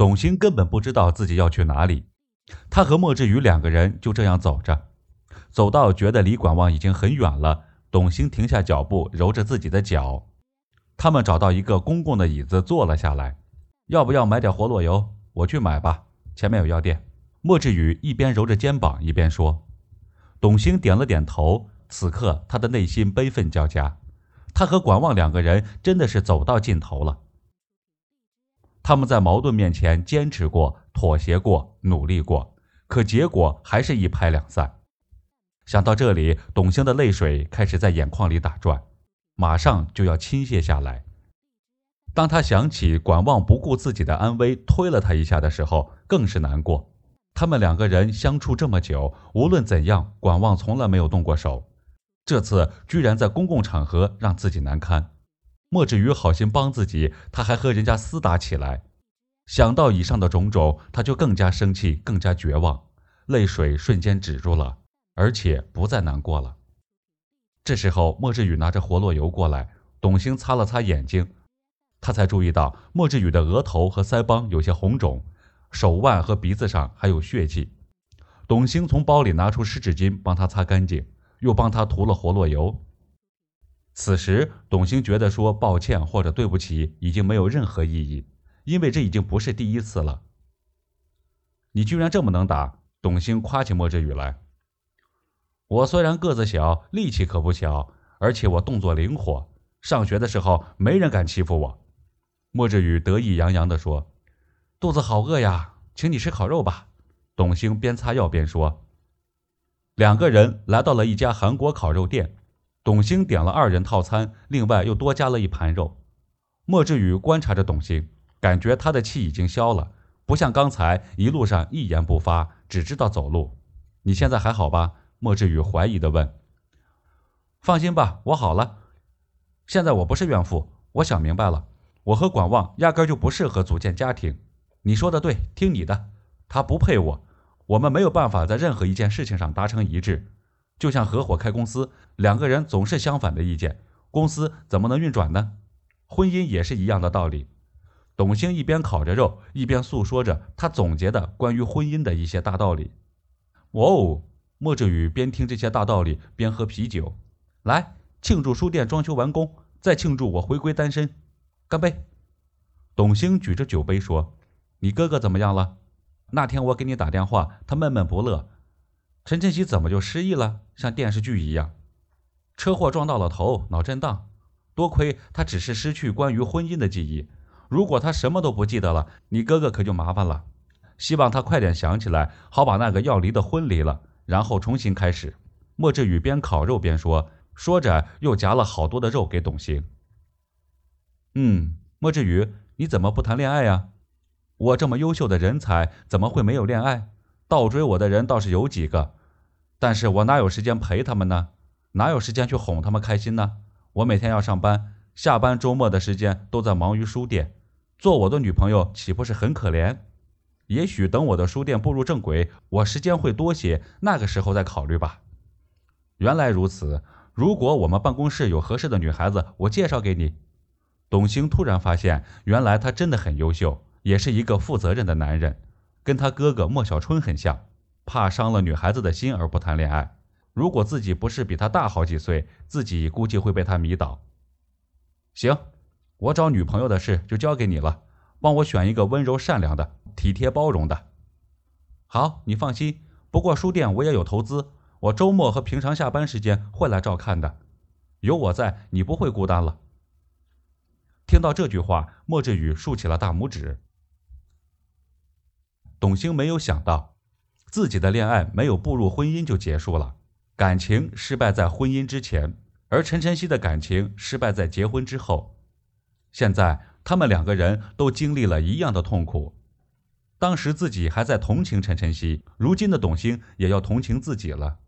董兴根本不知道自己要去哪里。他和莫志宇两个人就这样走着，走到觉得离管望已经很远了，董兴停下脚步，揉着自己的脚。他们找到一个公共的椅子坐了下来。要不要买点活络油？我去买吧，前面有药店。莫志宇一边揉着肩膀一边说。董兴点了点头。此刻他的内心悲愤交加，他和管望两个人真的是走到尽头了。他们在矛盾面前坚持过、妥协过、努力过，可结果还是一拍两散。想到这里，董卿的泪水开始在眼眶里打转，马上就要倾泻下来。当他想起管望不顾自己的安危推了他一下的时候，更是难过。他们两个人相处这么久，无论怎样，管望从来没有动过手，这次居然在公共场合让自己难堪。莫志宇好心帮自己，他还和人家厮打起来。想到以上的种种，他就更加生气，更加绝望，泪水瞬间止住了，而且不再难过了。这时候，莫志宇拿着活络油过来，董卿擦了擦眼睛。他才注意到莫志宇的额头和腮帮有些红肿，手腕和鼻子上还有血迹。董卿从包里拿出湿纸巾帮他擦干净，又帮他涂了活络油。此时，董卿觉得说抱歉或者对不起已经没有任何意义，因为这已经不是第一次了。你居然这么能打！董卿夸起莫志宇来。我虽然个子小，力气可不小，而且我动作灵活，上学的时候没人敢欺负我。莫志宇得意洋洋地说：“肚子好饿呀，请你吃烤肉吧。”董卿边擦药边说。两个人来到了一家韩国烤肉店，董卿点了二人套餐，另外又多加了一盘肉。莫志宇观察着董卿，感觉她的气已经消了，不像刚才一路上一言不发，只知道走路。你现在还好吧？莫志宇怀疑地问。放心吧，我好了。现在我不是怨妇，我想明白了。我和管望压根就不适合组建家庭。你说的对，听你的。他不配我，我们没有办法在任何一件事情上达成一致。就像合伙开公司，两个人总是相反的意见，公司怎么能运转呢？婚姻也是一样的道理。董卿一边烤着肉，一边诉说着他总结的关于婚姻的一些大道理。哦，莫志宇边听这些大道理边喝啤酒。来，庆祝书店装修完工，再庆祝我回归单身。干杯！董卿举着酒杯说：“你哥哥怎么样了？那天我给你打电话，他闷闷不乐。陈晨曦怎么就失忆了？像电视剧一样，车祸撞到了头，脑震荡。多亏他只是失去关于婚姻的记忆，如果他什么都不记得了，你哥哥可就麻烦了。希望他快点想起来，好把那个要离的婚离了，然后重新开始。”莫志宇边烤肉边说，说着又夹了好多的肉给董卿。嗯，莫志宇，你怎么不谈恋爱呀？我这么优秀的人才，怎么会没有恋爱？倒追我的人倒是有几个，但是我哪有时间陪他们呢？哪有时间去哄他们开心呢？我每天要上班，下班周末的时间都在忙于书店，做我的女朋友岂不是很可怜？也许等我的书店步入正轨，我时间会多些，那个时候再考虑吧。原来如此，如果我们办公室有合适的女孩子，我介绍给你。董卿突然发现，原来他真的很优秀，也是一个负责任的男人，跟他哥哥莫小春很像，怕伤了女孩子的心而不谈恋爱。如果自己不是比他大好几岁，自己估计会被他迷倒。行，我找女朋友的事就交给你了，帮我选一个温柔善良的、体贴包容的。好，你放心。不过书店我也有投资，我周末和平常下班时间会来照看的。有我在，你不会孤单了。听到这句话，莫志宇竖起了大拇指。董卿没有想到，自己的恋爱没有步入婚姻就结束了，感情失败在婚姻之前，而陈晨曦的感情失败在结婚之后。现在他们两个人都经历了一样的痛苦，当时自己还在同情陈晨曦，如今的董卿也要同情自己了。